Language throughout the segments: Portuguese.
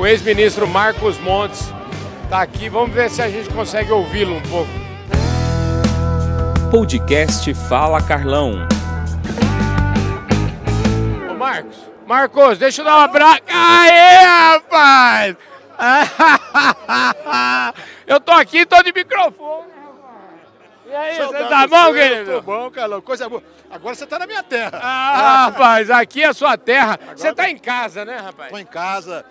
o ex-ministro Marcos Montes está aqui. Vamos ver se a gente consegue ouvi-lo um pouco. Podcast Fala Carlão. Ô Marcos, Marcos, deixa eu dar um abraço. Aê, rapaz! eu tô aqui, tô de microfone. E aí, você tá bom, querido? Tô bom, Carlão. Coisa boa. Agora você tá na minha terra. Ah, rapaz, aqui é a sua terra. Você tá em casa, né, rapaz? Tô em casa,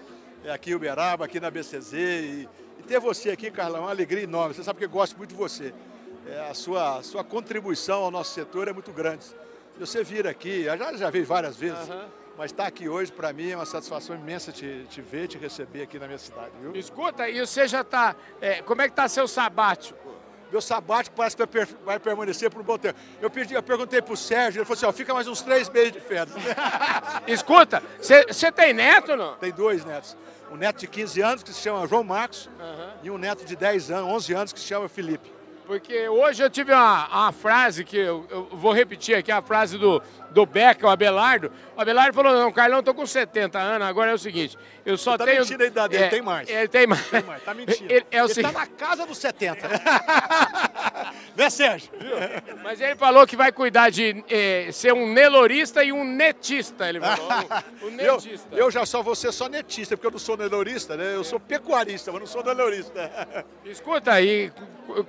aqui em Uberaba, aqui na BCZ. E, e ter você aqui, Carlão, é uma alegria enorme. Você sabe que eu gosto muito de você. É, a sua, sua contribuição ao nosso setor é muito grande. Você vir aqui, já, já vi várias vezes, mas estar aqui hoje, para mim, é uma satisfação imensa te, te ver, te receber aqui na minha cidade, viu? Escuta, e você já tá. é, como é que tá seu sabático? Meu sabático parece que vai, vai permanecer por um bom tempo. Eu, pedi, eu perguntei pro Sérgio, ele falou assim, ó, fica mais uns três meses de férias. Escuta, você tem neto ou não? Tem dois netos. Um neto de 15 anos que se chama João Marcos e um neto de 10 anos, 11 anos que se chama Felipe. Porque hoje eu tive uma, uma frase que eu, eu vou repetir aqui, a frase do, do Beca, o Abelardo. O Abelardo falou, não, Carlão, tô com 70 anos, agora é o seguinte, eu só Tá tenho... mentindo a idade dele, tem mais. Ele tem mais. Tem mais, tá mentindo. Ele, é o Ele seguinte, tá na casa dos 70. né, Sérgio? Mas ele falou que vai cuidar de eh, ser um nelorista e um netista, ele falou. Um, um Eu, netista. eu já só vou ser só netista, porque eu não sou nelorista, né? Eu sou pecuarista, mas não sou nelorista. Escuta aí,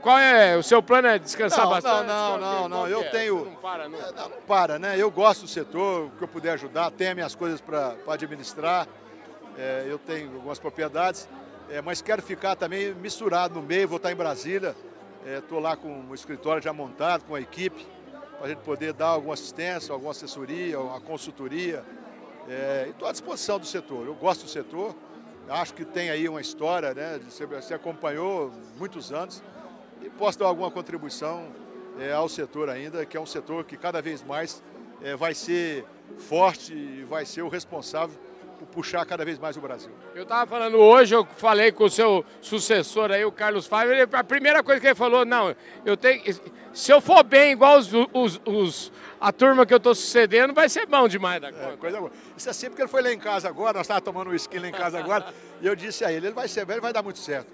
qual é o seu plano é descansar Não, bastante? não, não, não, não, eu é? tenho- Não para, não. Não, não para, né? Eu gosto do setor, o que eu puder ajudar, tenho minhas coisas para administrar, é, eu tenho algumas propriedades, é, mas quero ficar também misturado no meio, vou estar em Brasília, estou lá com o escritório já montado, com a equipe, para a gente poder dar alguma assistência, alguma assessoria, uma consultoria. É, estou à disposição do setor. Eu gosto do setor, acho que tem aí uma história, né? você acompanhou muitos anos e posso dar alguma contribuição é, ao setor ainda, que é um setor que cada vez mais é, vai ser forte e vai ser o responsável por puxar cada vez mais o Brasil. Eu estava falando hoje, eu falei com o seu sucessor aí, o Carlos Fábio, ele- a primeira coisa que ele falou, não, eu tenho. Se eu for bem igual os, os- os- a turma que eu estou sucedendo, vai ser bom demais da É, conta. coisa boa. Isso é sempre que ele foi lá em casa agora, nós estávamos tomando um skin lá em casa agora, e eu disse a ele, ele vai ser ele vai dar muito certo.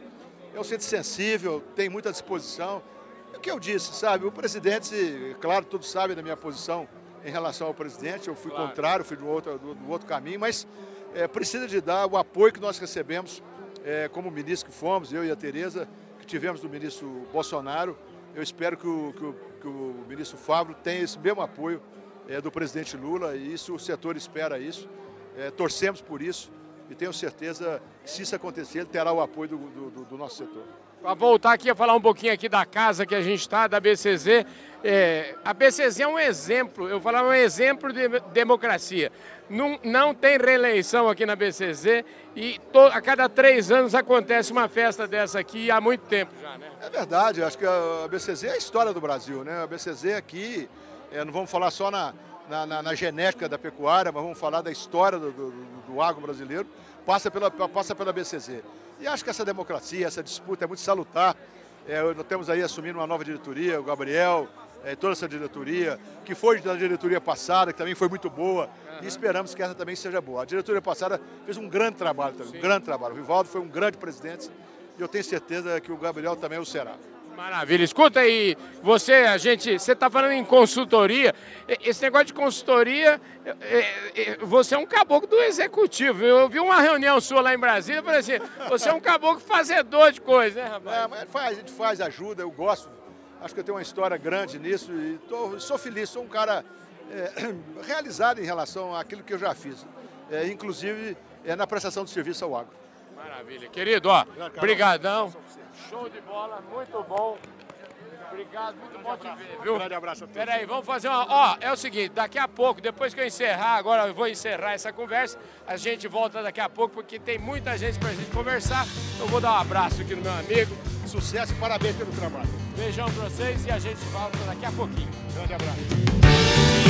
É um centro sensível, tem muita disposição. E o que eu disse, sabe, o presidente, claro, todos sabem da minha posição em relação ao presidente, eu fui Claro. contrário, fui do outro, do, do outro caminho, mas é, precisa de dar o apoio que nós recebemos é, como ministro que fomos, eu e a Tereza, que tivemos do ministro Bolsonaro. Eu espero que o, que o, que o ministro Fábio tenha esse mesmo apoio é, do presidente Lula e isso o setor espera isso. É, torcemos por isso e tenho certeza que se isso acontecer, ele terá o apoio do, do- do- nosso setor. Para voltar aqui a falar um pouquinho aqui da casa que a gente está, da BCZ. é, a BCZ é um exemplo, eu falar um exemplo de democracia. Não, não tem reeleição aqui na BCZ e to- a cada três anos acontece uma festa dessa aqui há muito tempo já, né? É verdade, acho que a BCZ é a história do Brasil, né? A BCZ aqui, é, não vamos falar só na, na, na- na genética da pecuária, mas vamos falar da história do, do, do agro brasileiro, passa pela, passa pela BCZ. E acho que essa democracia, essa disputa é muito salutar. É, nós temos aí assumindo uma nova diretoria, o Gabriel, é, toda essa diretoria, que foi da diretoria passada, que também foi muito boa, e esperamos que essa também seja boa. A diretoria passada fez um grande trabalho também, um grande trabalho. O Rivaldo foi um grande presidente e eu tenho certeza que o Gabriel também o será. Maravilha. Escuta aí, você, a gente, você está falando em consultoria. Esse negócio de consultoria, é, é, é, você é um caboclo do executivo. Eu vi uma reunião sua lá em Brasília, falei assim, você é um caboclo fazedor de coisa, né, rapaz? É, mas faz, a gente faz, ajuda, eu gosto. Acho que eu tenho uma história grande nisso e tô- sou feliz, sou um cara é, realizado em relação àquilo que eu já fiz. É, inclusive é, na prestação de serviço ao agro. Maravilha. Querido, ó, brigadão. Show de bola, muito bom. Obrigado, muito bom te ver, viu? grande abraço a todos. Peraí, vamos fazer uma. Ó, é o seguinte, daqui a pouco, depois que eu encerrar, agora eu vou encerrar essa conversa, a gente volta daqui a pouco, porque tem muita gente pra gente conversar. Eu vou dar um abraço aqui no meu amigo. Sucesso e parabéns pelo trabalho. Beijão pra vocês e a gente volta daqui a pouquinho. Grande abraço.